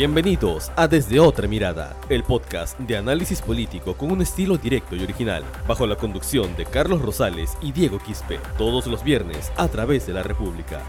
Bienvenidos a Desde Otra Mirada, el podcast de análisis político con un estilo directo y original, bajo la conducción de Carlos Rosales y Diego Quispe, todos los viernes a través de la República.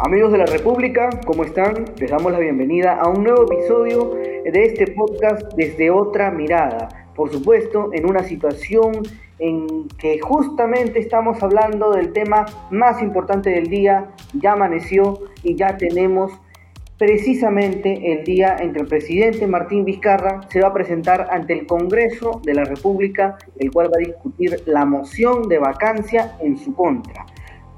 Amigos de la República, ¿cómo están? Les damos la bienvenida a un nuevo episodio de este podcast desde otra mirada. Por supuesto, en una situación en que justamente estamos hablando del tema más importante del día, ya amaneció y ya tenemos precisamente el día en que el presidente Martín Vizcarra se va a presentar ante el Congreso de la República, el cual va a discutir la moción de vacancia en su contra.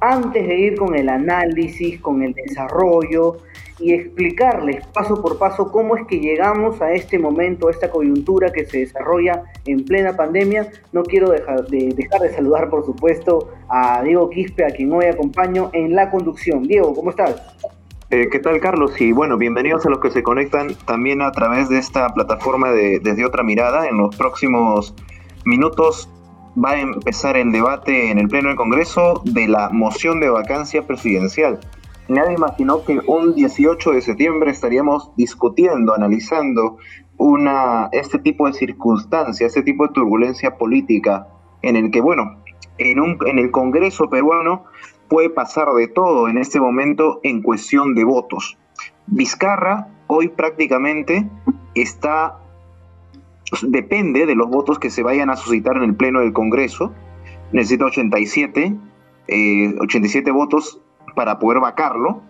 Antes de ir con el análisis, con el desarrollo y explicarles paso por paso cómo es que llegamos a este momento, a esta coyuntura que se desarrolla en plena pandemia. No quiero dejar de, dejar de saludar, por supuesto, a Diego Quispe, a quien hoy acompaño en la conducción. Diego, ¿cómo estás? Eh, ¿Qué tal, Carlos? Y bueno, bienvenidos a los que se conectan también a través de esta plataforma de Desde Otra Mirada. En los próximos minutos va a empezar el debate en el Pleno del Congreso de la moción de vacancia presidencial nadie imaginó que un 18 de septiembre estaríamos discutiendo, analizando una, este tipo de circunstancia, este tipo de turbulencia política en el que, bueno, en, un, en el Congreso peruano puede pasar de todo en este momento en cuestión de votos. Vizcarra hoy prácticamente está, depende de los votos que se vayan a suscitar en el Pleno del Congreso, necesita 87, 87 eh, votos para poder vacarlo,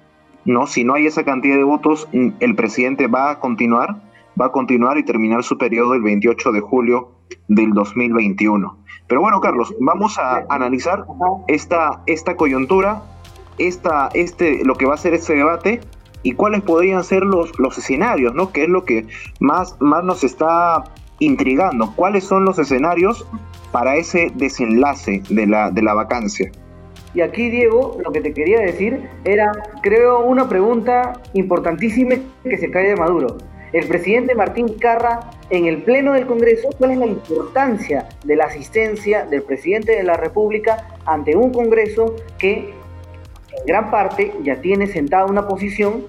¿no? Si no hay esa cantidad de votos, el presidente va a continuar, va a continuar y terminar su periodo el 28 de julio del 2021. Pero bueno, Carlos, vamos a analizar esta, esta coyuntura, esta, este, lo que va a ser este debate y cuáles podrían ser los, los escenarios, ¿no? Que es lo que más, más nos está intrigando. ¿Cuáles son los escenarios para ese desenlace de la, de la vacancia? Y aquí, Diego, lo que te quería decir era, creo, una pregunta importantísima que se cae de Maduro. El presidente Martín Carra, en el Pleno del Congreso, ¿cuál es la importancia de la asistencia del presidente de la República ante un Congreso que en gran parte ya tiene sentada una posición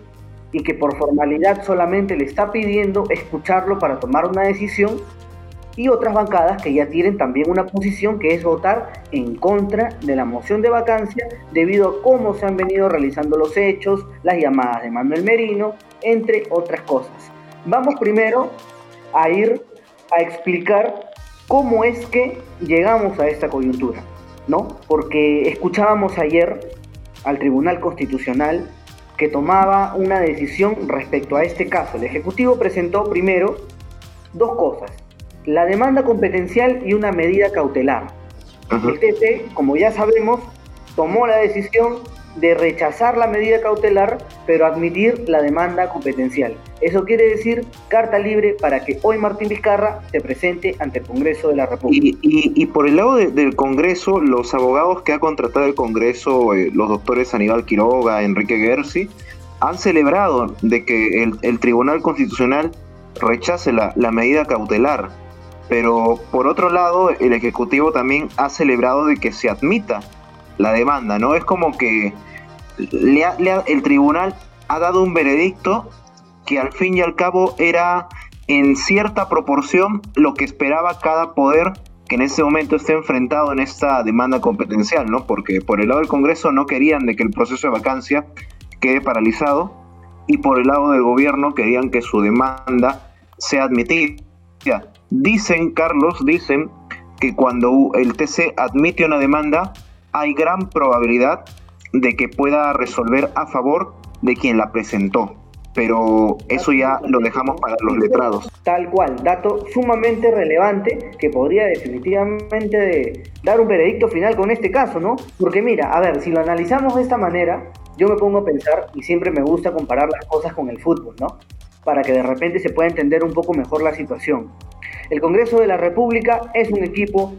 y que por formalidad solamente le está pidiendo escucharlo para tomar una decisión y otras bancadas que ya tienen también una posición que es votar en contra de la moción de vacancia debido a cómo se han venido realizando los hechos, las llamadas de Manuel Merino, entre otras cosas. Vamos primero a ir a explicar cómo es que llegamos a esta coyuntura, ¿no? Porque escuchábamos ayer al Tribunal Constitucional que tomaba una decisión respecto a este caso. El Ejecutivo presentó primero dos cosas la demanda competencial y una medida cautelar. El TC, como ya sabemos, tomó la decisión de rechazar la medida cautelar, pero admitir la demanda competencial. Eso quiere decir carta libre para que hoy Martín Vizcarra se presente ante el Congreso de la República. Y, por el lado del Congreso, los abogados que ha contratado el Congreso, eh, los doctores Aníbal Quiroga, Enrique Gersi, han celebrado de que el, Tribunal Constitucional rechace la, la medida cautelar pero por otro lado, el Ejecutivo también ha celebrado de que se admita la demanda, ¿no? Es como que el tribunal ha dado un veredicto que al fin y al cabo era en cierta proporción lo que esperaba cada poder que en ese momento esté enfrentado en esta demanda competencial, ¿no? Porque por el lado del Congreso no querían de que el proceso de vacancia quede paralizado y por el lado del gobierno querían que su demanda sea admitida. Dicen, Carlos, dicen que cuando el TC admite una demanda, hay gran probabilidad de que pueda resolver a favor de quien la presentó. Pero eso ya lo dejamos para los letrados. Tal cual, dato sumamente relevante que podría definitivamente dar un veredicto final con este caso, ¿no? Porque mira, a ver, si lo analizamos de esta manera, yo me pongo a pensar y siempre me gusta comparar las cosas con el fútbol, ¿no? Para que de repente se pueda entender un poco mejor la situación. El Congreso de la República es un equipo,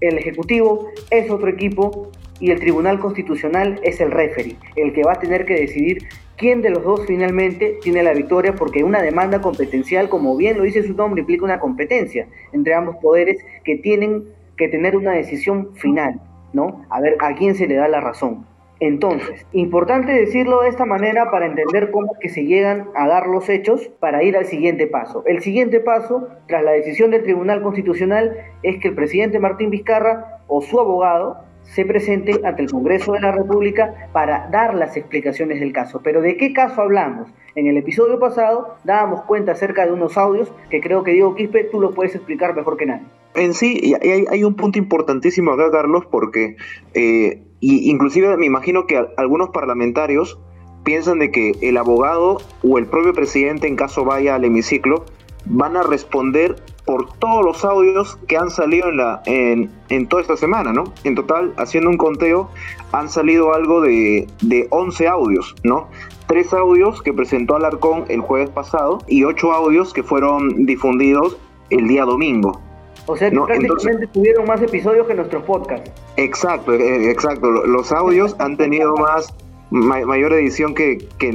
el Ejecutivo es otro equipo y el Tribunal Constitucional es el referee, el que va a tener que decidir quién de los dos finalmente tiene la victoria porque una demanda competencial, como bien lo dice su nombre, implica una competencia entre ambos poderes que tienen que tener una decisión final. ¿no? A ver a quién se le da la razón. Entonces, importante decirlo de esta manera para entender cómo que se llegan a dar los hechos para ir al siguiente paso. El siguiente paso, tras la decisión del Tribunal Constitucional, es que el presidente Martín Vizcarra o su abogado se presente ante el Congreso de la República para dar las explicaciones del caso. Pero ¿de qué caso hablamos? En el episodio pasado dábamos cuenta acerca de unos audios que creo que Diego Quispe tú lo puedes explicar mejor que nadie. En sí, hay, hay un punto importantísimo acá, Carlos, porque eh, y inclusive me imagino que algunos parlamentarios piensan de que el abogado o el propio presidente, en caso vaya al hemiciclo, van a responder por todos los audios que han salido en, la, en, en toda esta semana, ¿no? En total, haciendo un conteo, han salido algo de, de 11 audios, ¿no? Tres audios que presentó Alarcón el jueves pasado y ocho audios que fueron difundidos el día domingo. O sea que prácticamente tuvieron más episodios que nuestros podcasts. Exacto, eh, exacto. Los audios han tenido más mayor edición que, que,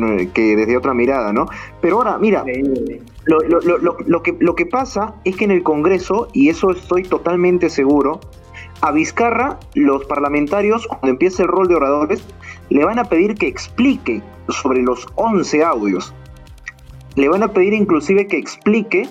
desde otra mirada, ¿no? Pero ahora, mira, lo, lo, que, lo que pasa es que en el Congreso, y eso estoy totalmente seguro, a Vizcarra, los parlamentarios, cuando empiece el rol de oradores, le van a pedir que explique sobre los 11 audios. Le van a pedir inclusive que explique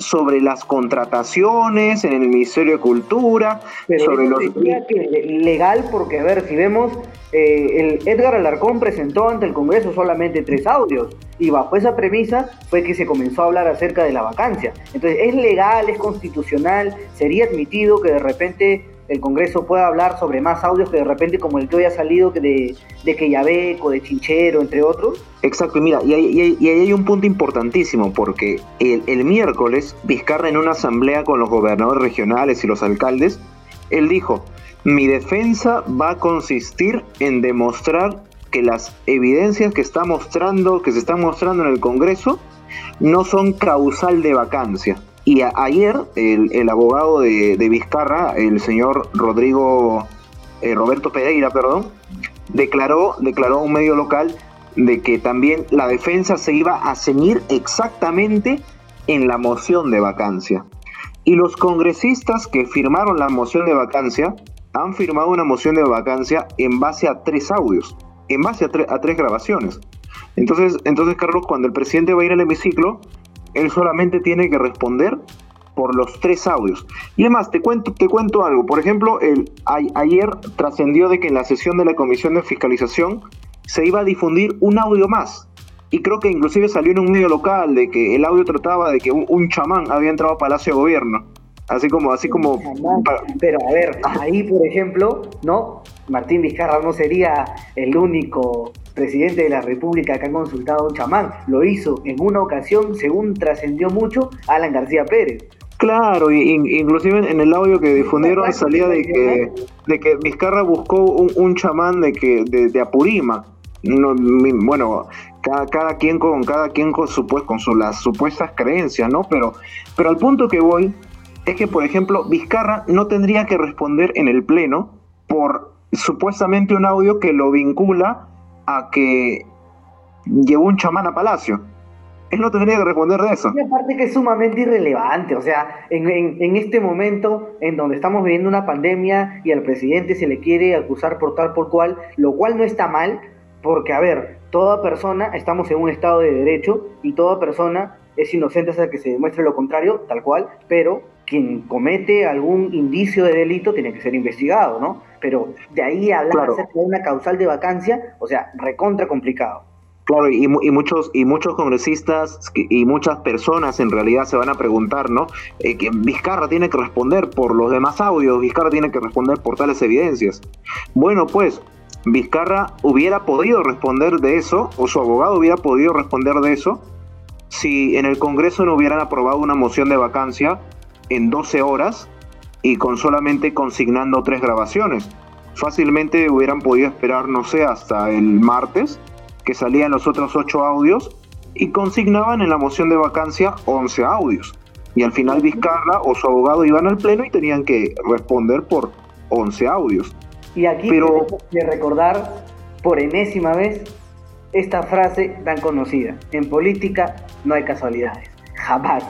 sobre las contrataciones en el Ministerio de Cultura, sobre los... Que legal, porque a ver, si vemos, eh, el Edgar Alarcón presentó ante el Congreso solamente tres audios, y bajo esa premisa fue que se comenzó a hablar acerca de la vacancia. Entonces, ¿es legal, es constitucional? ¿Sería admitido que de repente el Congreso pueda hablar sobre más audios que de repente como el que hoy ha salido de, de Queyabeco, de Chinchero, entre otros. Exacto, y mira, y ahí, hay un punto importantísimo, porque el, el miércoles Vizcarra en una asamblea con los gobernadores regionales y los alcaldes, él dijo, mi defensa va a consistir en demostrar que las evidencias que está mostrando, que se están mostrando en el Congreso, no son causal de vacancia. Y ayer el, abogado de, Vizcarra, el señor Rodrigo, eh, Roberto Pereira, perdón, declaró, declaró a un medio local de que también la defensa se iba a ceñir exactamente en la moción de vacancia. Y los congresistas que firmaron la moción de vacancia han firmado una moción de vacancia en base a tres audios, en base a, a tres grabaciones. Entonces, entonces, Carlos, cuando el presidente va a ir al hemiciclo, él solamente tiene que responder por los tres audios. Y además, te cuento, te cuento algo. Por ejemplo, el, ayer trascendió de que en la sesión de la Comisión de Fiscalización se iba a difundir un audio más. Y creo que inclusive salió en un medio local de que el audio trataba de que un, chamán había entrado a Palacio de Gobierno. Así como, así como. Pero a ver, ahí por ejemplo, ¿no? Martín Vizcarra no sería el único presidente de la República que ha consultado a un chamán. Lo hizo en una ocasión, según trascendió mucho, Alan García Pérez. Claro, y, inclusive en el audio que difundieron salía de que, de que Vizcarra buscó un, chamán de que de, Apurima. No, bueno, cada, cada, quien con cada quien con, su, pues, con las supuestas creencias, ¿no? Pero, pero al punto que voy es que, por ejemplo, Vizcarra no tendría que responder en el pleno por supuestamente un audio que lo vincula a que llevó un chamán a Palacio. Él no tendría que responder de eso. Y aparte que es sumamente irrelevante, o sea, en, en, este momento en donde estamos viviendo una pandemia y al presidente se le quiere acusar por tal por cual, lo cual no está mal, porque a ver, toda persona, estamos en un estado de derecho y toda persona es inocente hasta que se demuestre lo contrario, tal cual, pero quien comete algún indicio de delito tiene que ser investigado, ¿no? Pero de ahí hablar de una causal de vacancia, o sea, recontra complicado. Claro, y, muchos y muchos congresistas y muchas personas en realidad se van a preguntar, ¿no? Eh, que Vizcarra tiene que responder por los demás audios, Vizcarra tiene que responder por tales evidencias. Bueno, pues Vizcarra hubiera podido responder de eso, o su abogado hubiera podido responder de eso, si en el Congreso no hubieran aprobado una moción de vacancia en 12 horas y con solamente consignando tres grabaciones. Fácilmente hubieran podido esperar, no sé, hasta el martes, que salían los otros 8 audios y consignaban en la moción de vacancia 11 audios. Y al final Vizcarra o su abogado iban al pleno y tenían que responder por 11 audios. Y aquí Pero... que recordar por enésima vez esta frase tan conocida. En política no hay casualidades. Jamás.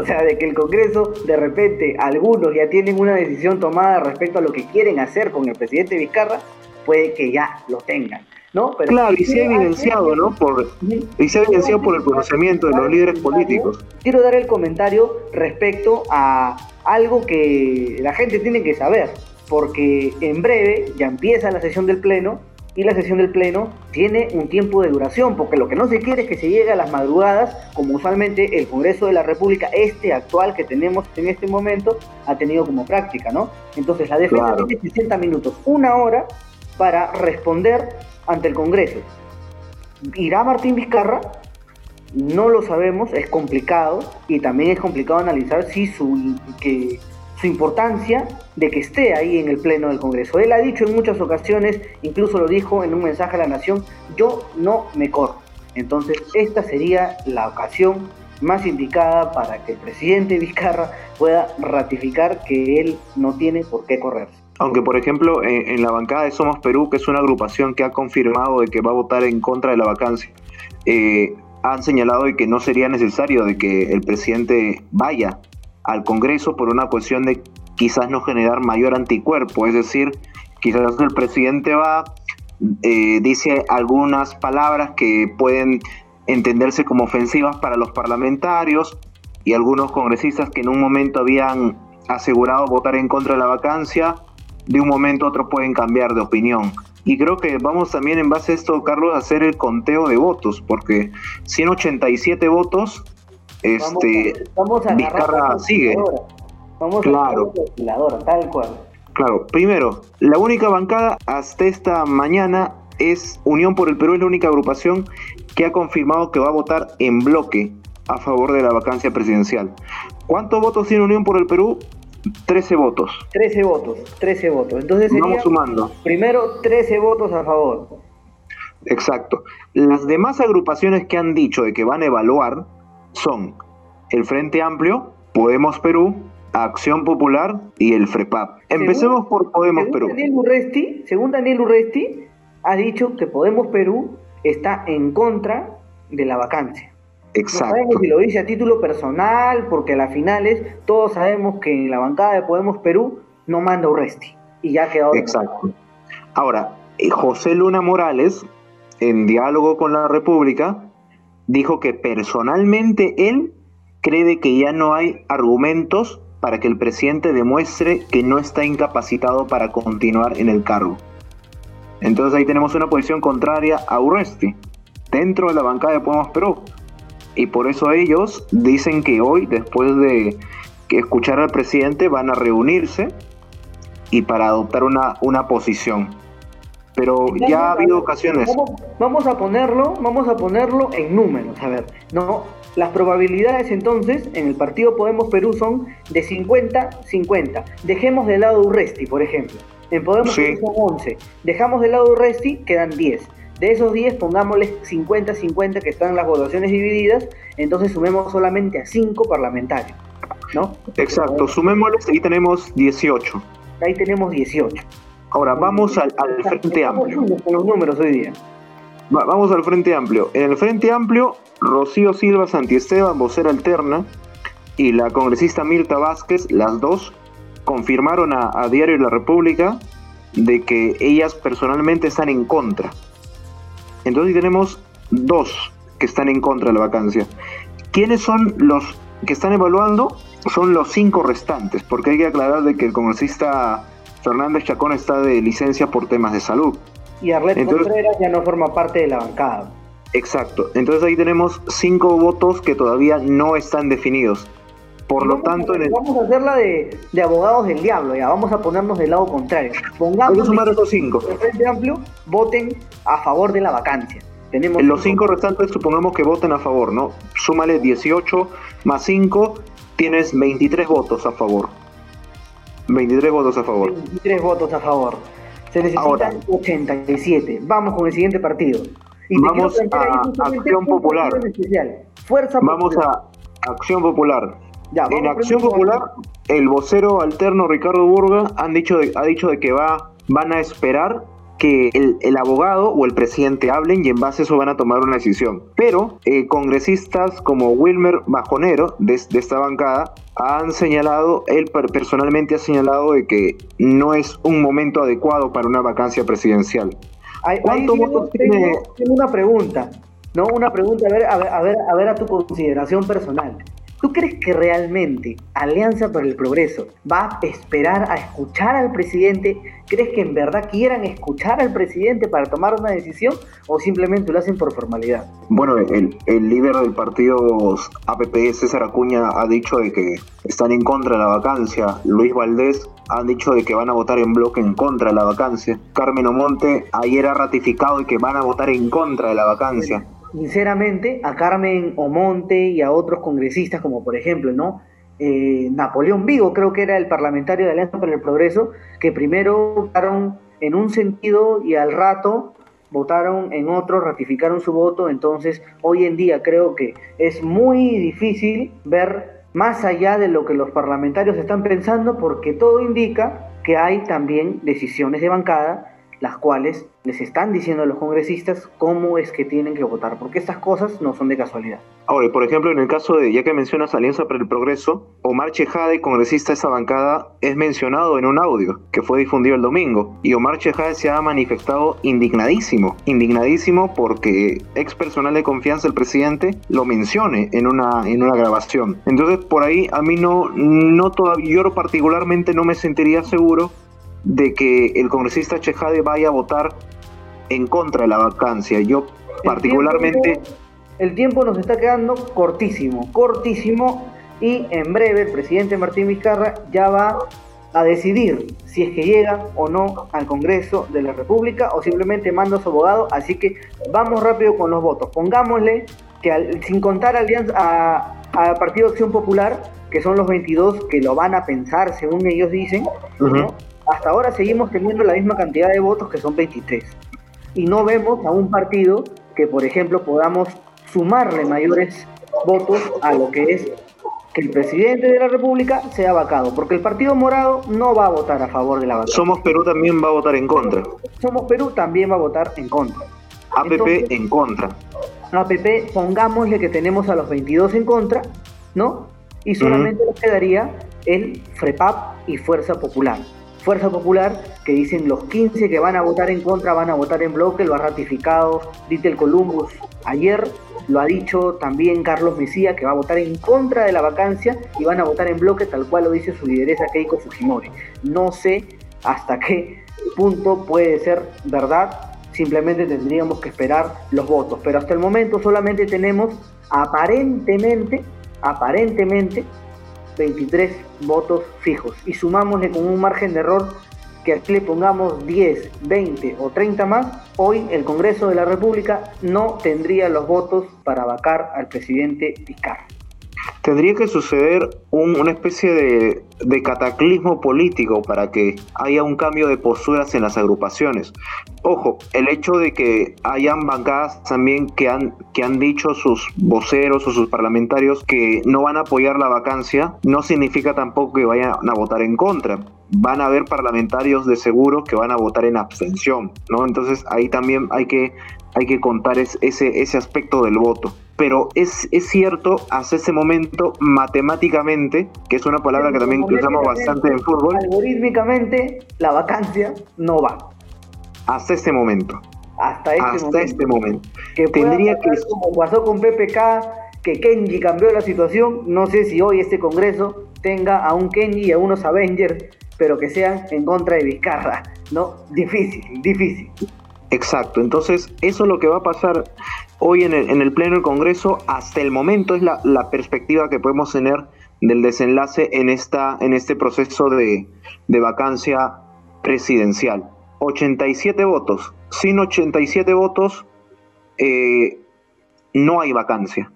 O sea, de que el Congreso, de repente, algunos ya tienen una decisión tomada respecto a lo que quieren hacer con el presidente Vizcarra, puede que ya lo tengan. ¿no? claro, y se ha evidenciado, ¿no? Por, y se ha evidenciado por el conocimiento de los líderes políticos. Quiero dar el comentario respecto a algo que la gente tiene que saber, porque en breve ya empieza la sesión del Pleno y la sesión del Pleno tiene un tiempo de duración, porque lo que no se quiere es que se llegue a las madrugadas, como usualmente el Congreso de la República, este actual que tenemos en este momento, ha tenido como práctica, ¿no? Entonces la defensa tiene 60 minutos, una hora, para responder ante el Congreso. ¿Irá Martín Vizcarra? No lo sabemos, es complicado y también es complicado analizar si su, que, su importancia de que esté ahí en el Pleno del Congreso. Él ha dicho en muchas ocasiones, incluso lo dijo en un mensaje a la Nación, yo no me corro. Entonces, esta sería la ocasión más indicada para que el presidente Vizcarra pueda ratificar que él no tiene por qué correrse. Aunque, por ejemplo, en, la bancada de Somos Perú, que es una agrupación que ha confirmado de que va a votar en contra de la vacancia, eh, han señalado de que no sería necesario de que el presidente vaya al Congreso por una cuestión de quizás no generar mayor anticuerpo, es decir, quizás el presidente va, eh, dice algunas palabras que pueden entenderse como ofensivas para los parlamentarios y algunos congresistas que en un momento habían asegurado votar en contra de la vacancia, de un momento a otro pueden cambiar de opinión. Y creo que vamos también en base a esto, Carlos, a hacer el conteo de votos, porque 187 votos este, vamos a, Vizcarra sigue. Vamos claro. a tal cual. Claro, primero, la única bancada hasta esta mañana es Unión por el Perú, es la única agrupación que ha confirmado que va a votar en bloque a favor de la vacancia presidencial. ¿Cuántos votos tiene Unión por el Perú? 13 votos. 13 votos, 13 votos. Entonces Vamos sumando. Primero 13 votos a favor. Exacto. Las demás agrupaciones que han dicho de que van a evaluar son el Frente Amplio, Podemos Perú, Acción Popular y el FREPAP. Empecemos por Podemos Perú. Daniel Urresti, según Daniel Urresti, ha dicho que Podemos Perú está en contra de la vacancia. Exacto. No sabemos si lo dice a título personal, porque a las finales todos sabemos que en la bancada de Podemos Perú no manda Urresti. Y ya quedó. Exacto. Ahora, eh, José Luna Morales, en diálogo con la República, dijo que personalmente él cree que ya no hay argumentos para que el presidente demuestre que no está incapacitado para continuar en el cargo. Entonces ahí tenemos una posición contraria a Urresti, dentro de la bancada de Podemos Perú. Y por eso ellos dicen que hoy, después de escuchar al presidente, van a reunirse y para adoptar una, una posición pero ya ha habido ocasiones. Vamos, a ponerlo, vamos a ponerlo en números, a ver, no, las probabilidades entonces en el partido Podemos Perú son de 50-50. Dejemos de lado Urresti, por ejemplo. En Podemos Perú son 11. Dejamos de lado Urresti, quedan 10. De esos 10 pongámosle 50-50 que están las votaciones divididas, entonces sumemos solamente a 5 parlamentarios. ¿No? Exacto, sumémosles y tenemos 18. Ahí tenemos 18. Ahora, vamos al, Frente Amplio. los números hoy día. vamos al Frente Amplio. En el Frente Amplio, Rocío Silva Santiesteban, vocera alterna, y la congresista Mirta Vázquez, las dos, confirmaron a, Diario La República de que ellas personalmente están en contra. Entonces tenemos dos que están en contra de la vacancia. ¿Quiénes son los que están evaluando? Son los cinco restantes, porque hay que aclarar de que el congresista Fernández Chacón está de licencia por temas de salud. Y Arlet Contreras ya no forma parte de la bancada. Exacto. Entonces ahí tenemos cinco votos que todavía no están definidos. Por lo tanto, vamos a hacerla de, de, abogados del diablo, ya vamos a ponernos del lado contrario. Pongamos a sumar esos cinco. El Frente Amplio voten a favor de la vacancia. Tenemos los cinco restantes supongamos que voten a favor, ¿no? Súmale 18 más 5, tienes 23 votos a favor. 23 votos a favor. 23 votos a favor. Se necesitan 87. Vamos con el siguiente partido. Vamos a Acción Popular. Fuerza Vamos a Acción Popular. en Acción Popular, el vocero alterno Ricardo Burga han dicho ha dicho de que va, van a esperar que el, abogado o el presidente hablen y en base a eso van a tomar una decisión. Pero eh, congresistas como Wilmer Bajonero, de, esta bancada, han señalado, él personalmente ha señalado de que no es un momento adecuado para una vacancia presidencial. ¿Cuántos votos tiene? Tengo una pregunta, ¿no? Una pregunta, a ver, a ver, a ver, a ver a tu consideración personal. ¿Tú crees que realmente Alianza para el Progreso va a esperar a escuchar al presidente? ¿Crees que en verdad quieran escuchar al presidente para tomar una decisión o simplemente lo hacen por formalidad? Bueno, el, líder del partido APP, César Acuña, ha dicho de que están en contra de la vacancia. Luis Valdés ha dicho de que van a votar en bloque en contra de la vacancia. Carmen Omonte ayer ha ratificado de que van a votar en contra de la vacancia sinceramente, a Carmen Omonte y a otros congresistas, como por ejemplo, ¿no? Eh, Napoleón Vigo, creo que era el parlamentario de Alianza para el Progreso, que primero votaron en un sentido y al rato votaron en otro, ratificaron su voto, entonces hoy en día creo que es muy difícil ver más allá de lo que los parlamentarios están pensando porque todo indica que hay también decisiones de bancada las cuales les están diciendo a los congresistas cómo es que tienen que votar, porque estas cosas no son de casualidad. Ahora, por ejemplo, en el caso de, ya que mencionas Alianza para el Progreso, Omar Chejade, congresista de esa bancada, es mencionado en un audio que fue difundido el domingo. Y Omar Chejade se ha manifestado indignadísimo, indignadísimo porque ex personal de confianza del presidente lo mencione en una, en una grabación. Entonces, por ahí a mí no, no todavía, yo particularmente no me sentiría seguro de que el congresista Chejade vaya a votar en contra de la vacancia. Yo particularmente... el tiempo nos está quedando cortísimo, cortísimo, y en breve el presidente Martín Vizcarra ya va a decidir si es que llega o no al Congreso de la República o simplemente manda a su abogado. Así que vamos rápido con los votos. Pongámosle que sin contar alianza, a, Partido Acción Popular, que son los 22 que lo van a pensar según ellos dicen, hasta ahora seguimos teniendo la misma cantidad de votos que son 23. Y no vemos a un partido que, por ejemplo, podamos sumarle mayores votos a lo que es que el presidente de la República sea vacado, porque el Partido Morado no va a votar a favor de la vacada. Somos Perú también va a votar en contra. Somos Perú también va a votar en contra. APP en contra. APP, pongámosle que tenemos a los 22 en contra, ¿no? Y solamente nos quedaría el FREPAP y Fuerza Popular. Fuerza Popular, que dicen los 15 que van a votar en contra van a votar en bloque, lo ha ratificado Dittel Columbus ayer, lo ha dicho también Carlos Mesía, que va a votar en contra de la vacancia y van a votar en bloque, tal cual lo dice su lideresa Keiko Fujimori. No sé hasta qué punto puede ser verdad, simplemente tendríamos que esperar los votos, pero hasta el momento solamente tenemos aparentemente, aparentemente, 23 votos fijos y sumámosle con un margen de error que aquí le pongamos 10, 20 o 30 más, hoy el Congreso de la República no tendría los votos para vacar al presidente Vizcarra. Tendría que suceder una especie de, cataclismo político para que haya un cambio de posturas en las agrupaciones. Ojo, el hecho de que hayan bancadas también que han, que han dicho sus voceros o sus parlamentarios que no van a apoyar la vacancia, no significa tampoco que vayan a votar en contra van a haber parlamentarios de seguro que van a votar en abstención, ¿no? Entonces ahí también hay que, hay que contar ese, ese aspecto del voto pero es, es cierto hasta ese momento matemáticamente, que es una palabra que también usamos bastante en fútbol. Algorítmicamente la vacancia no va. Hasta este momento. Hasta este hasta momento. Este momento. Que Tendría que como pasó con PPK, que Kenji cambió la situación, no sé si hoy este Congreso tenga a un Kenji y a unos Avengers, pero que sean en contra de Vizcarra, ¿no? Difícil, difícil. Exacto, entonces eso es lo que va a pasar hoy en el, Pleno del Congreso. Hasta el momento es la, perspectiva que podemos tener del desenlace en, esta, en este proceso de, vacancia presidencial. 87 votos. Sin 87 votos eh, no hay vacancia.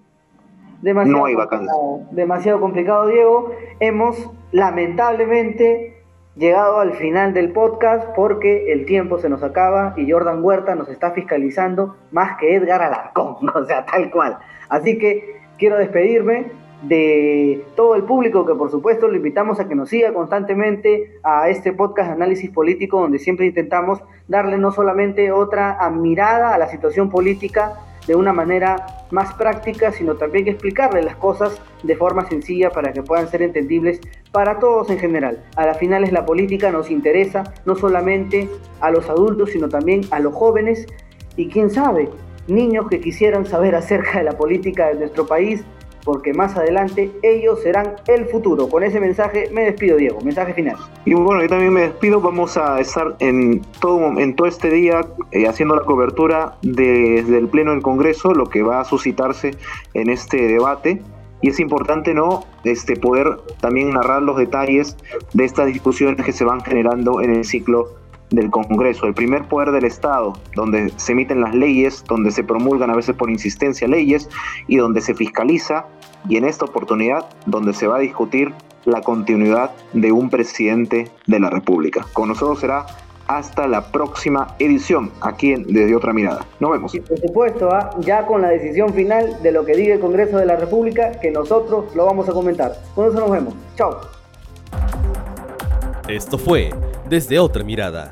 Demasiado no hay vacancia. Demasiado complicado, Diego. Hemos lamentablemente llegado al final del podcast porque el tiempo se nos acaba y Jordan Huerta nos está fiscalizando más que Edgar Alarcón, o sea, tal cual. Así que quiero despedirme de todo el público, que por supuesto lo invitamos a que nos siga constantemente a este podcast de análisis político, donde siempre intentamos darle no solamente otra mirada a la situación política de una manera más práctica, sino también explicarle las cosas de forma sencilla para que puedan ser entendibles para todos en general. A la final es la política nos interesa no solamente a los adultos, sino también a los jóvenes y quién sabe, niños que quisieran saber acerca de la política de nuestro país porque más adelante ellos serán el futuro. Con ese mensaje me despido, Diego. Mensaje final. Y bueno, yo también me despido. Vamos a estar en todo, en todo este día eh, haciendo la cobertura desde el Pleno del Congreso, lo que va a suscitarse en este debate. Y es importante no este, poder también narrar los detalles de estas discusiones que se van generando en el ciclo del Congreso, el primer poder del Estado, donde se emiten las leyes, donde se promulgan a veces por insistencia leyes y donde se fiscaliza, y en esta oportunidad donde se va a discutir la continuidad de un presidente de la República. Con nosotros será hasta la próxima edición aquí en Desde Otra Mirada. Nos vemos. Y por supuesto, ¿ah? ya con la decisión final de lo que diga el Congreso de la República, que nosotros lo vamos a comentar. Con eso nos vemos. Chao. Esto fue Desde Otra Mirada